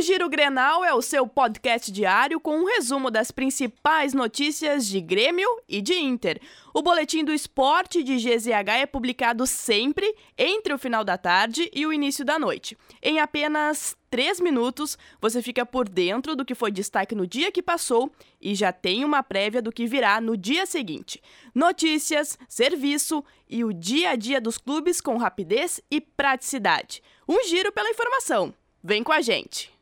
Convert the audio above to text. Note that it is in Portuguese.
O Giro Grenal é o seu podcast diário com um resumo das principais notícias de Grêmio e de Inter. O boletim do esporte de GZH é publicado sempre entre o final da tarde e o início da noite. Em apenas três minutos, você fica por dentro do que foi destaque no dia que passou e já tem uma prévia do que virá no dia seguinte. Notícias, serviço e o dia a dia dos clubes com rapidez e praticidade. Um giro pela informação. Vem com a gente!